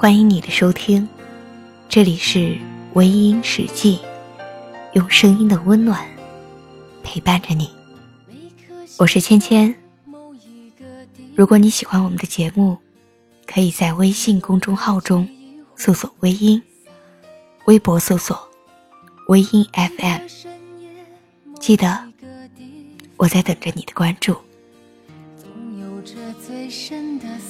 欢迎你的收听，这里是微音史记，用声音的温暖陪伴着你。我是芊芊。如果你喜欢我们的节目，可以在微信公众号中搜索“微音”，微博搜索“微音 FM”。记得，我在等着你的关注。有着最深的思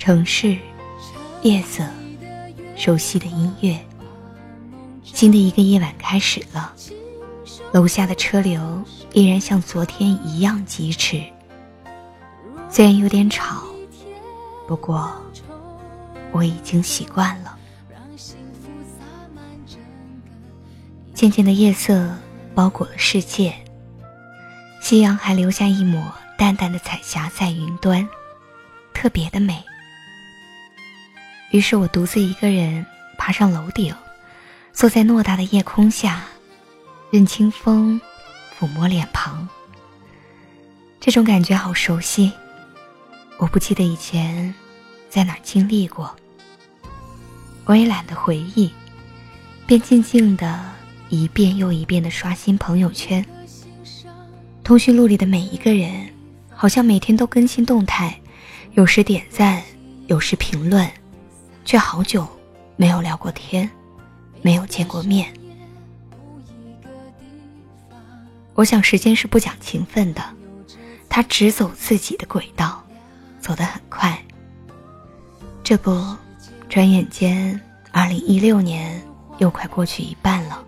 城市，夜色，熟悉的音乐。新的一个夜晚开始了，楼下的车流依然像昨天一样疾驰。虽然有点吵，不过我已经习惯了。渐渐的夜色包裹了世界，夕阳还留下一抹淡淡的彩霞在云端，特别的美。于是我独自一个人爬上楼顶，坐在偌大的夜空下，任清风抚摸脸庞。这种感觉好熟悉，我不记得以前在哪儿经历过。我也懒得回忆，便静静的一遍又一遍的刷新朋友圈。通讯录里的每一个人，好像每天都更新动态，有时点赞，有时评论。却好久没有聊过天，没有见过面。我想时间是不讲情分的，它只走自己的轨道，走得很快。这不，转眼间，二零一六年又快过去一半了。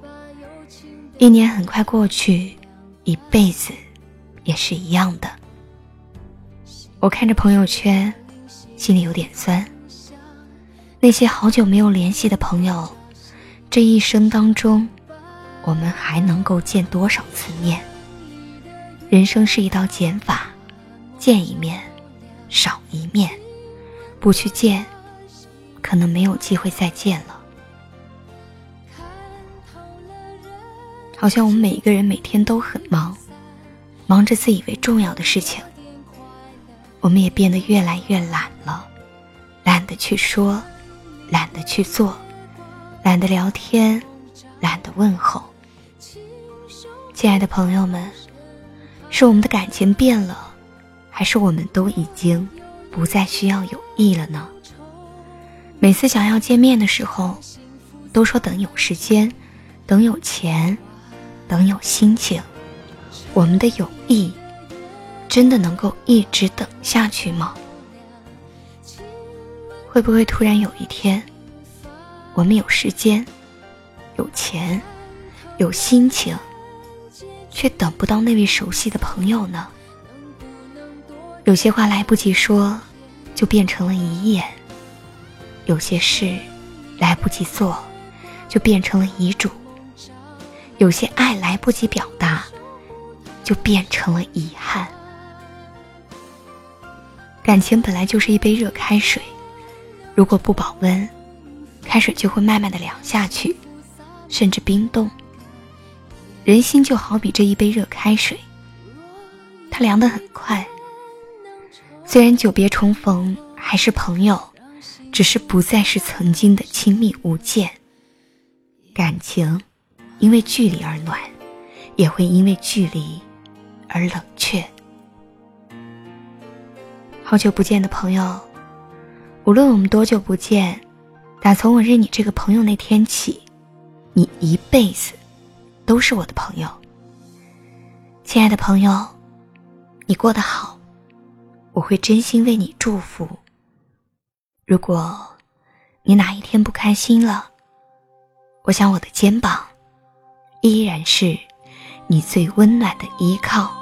一年很快过去，一辈子也是一样的。我看着朋友圈，心里有点酸。那些好久没有联系的朋友，这一生当中，我们还能够见多少次面？人生是一道减法，见一面，少一面，不去见，可能没有机会再见了。好像我们每一个人每天都很忙，忙着自以为重要的事情，我们也变得越来越懒了，懒得去说。懒得去做，懒得聊天，懒得问候。亲爱的朋友们，是我们的感情变了，还是我们都已经不再需要友谊了呢？每次想要见面的时候，都说等有时间，等有钱，等有心情。我们的友谊真的能够一直等下去吗？会不会突然有一天，我们有时间、有钱、有心情，却等不到那位熟悉的朋友呢？有些话来不及说，就变成了遗言；有些事来不及做，就变成了遗嘱；有些爱来不及表达，就变成了遗憾。感情本来就是一杯热开水。如果不保温，开水就会慢慢的凉下去，甚至冰冻。人心就好比这一杯热开水，它凉得很快。虽然久别重逢还是朋友，只是不再是曾经的亲密无间。感情因为距离而暖，也会因为距离而冷却。好久不见的朋友。无论我们多久不见，打从我认你这个朋友那天起，你一辈子都是我的朋友。亲爱的朋友，你过得好，我会真心为你祝福。如果你哪一天不开心了，我想我的肩膀依然是你最温暖的依靠。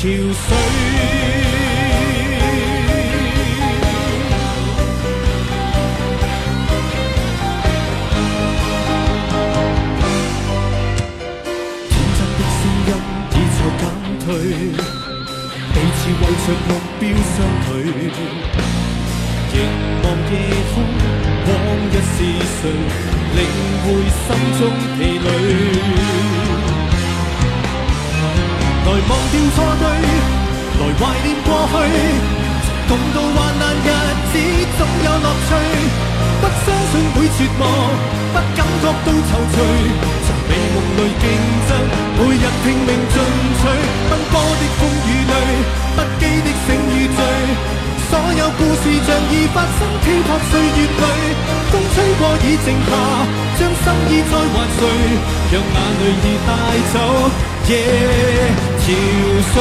潮水，天真的声音已在减退，彼此为着目标相距。凝望夜空，往日是谁领会心中疲累？来忘掉错对，来怀念过去。共度患难日子，总有乐趣。不相信会绝望，不感觉到踌躇。在美梦里竞争，每日拼命进取。奔波的风雨里，不羁的醒与醉。所有故事像已发生，漂泊岁月里，过已静下，将心意再还谁？让眼泪已带走。夜憔悴，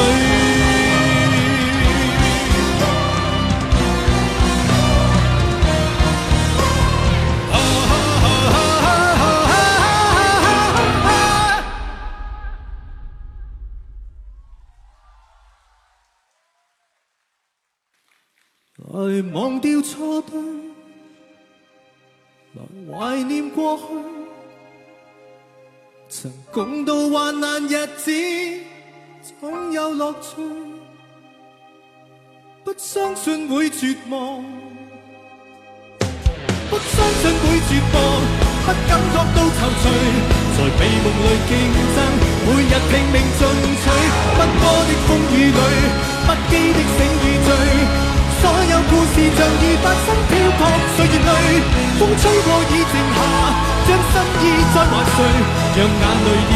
来忘掉错对，来怀念过去。曾共度患难日子，总有乐趣。不相信会绝望，不相信会绝望，不感觉到踌躇。在美梦里竞争，每日拼命进取。奔波的风雨里，不羁的醒与醉。所有故事像已发生，让眼泪。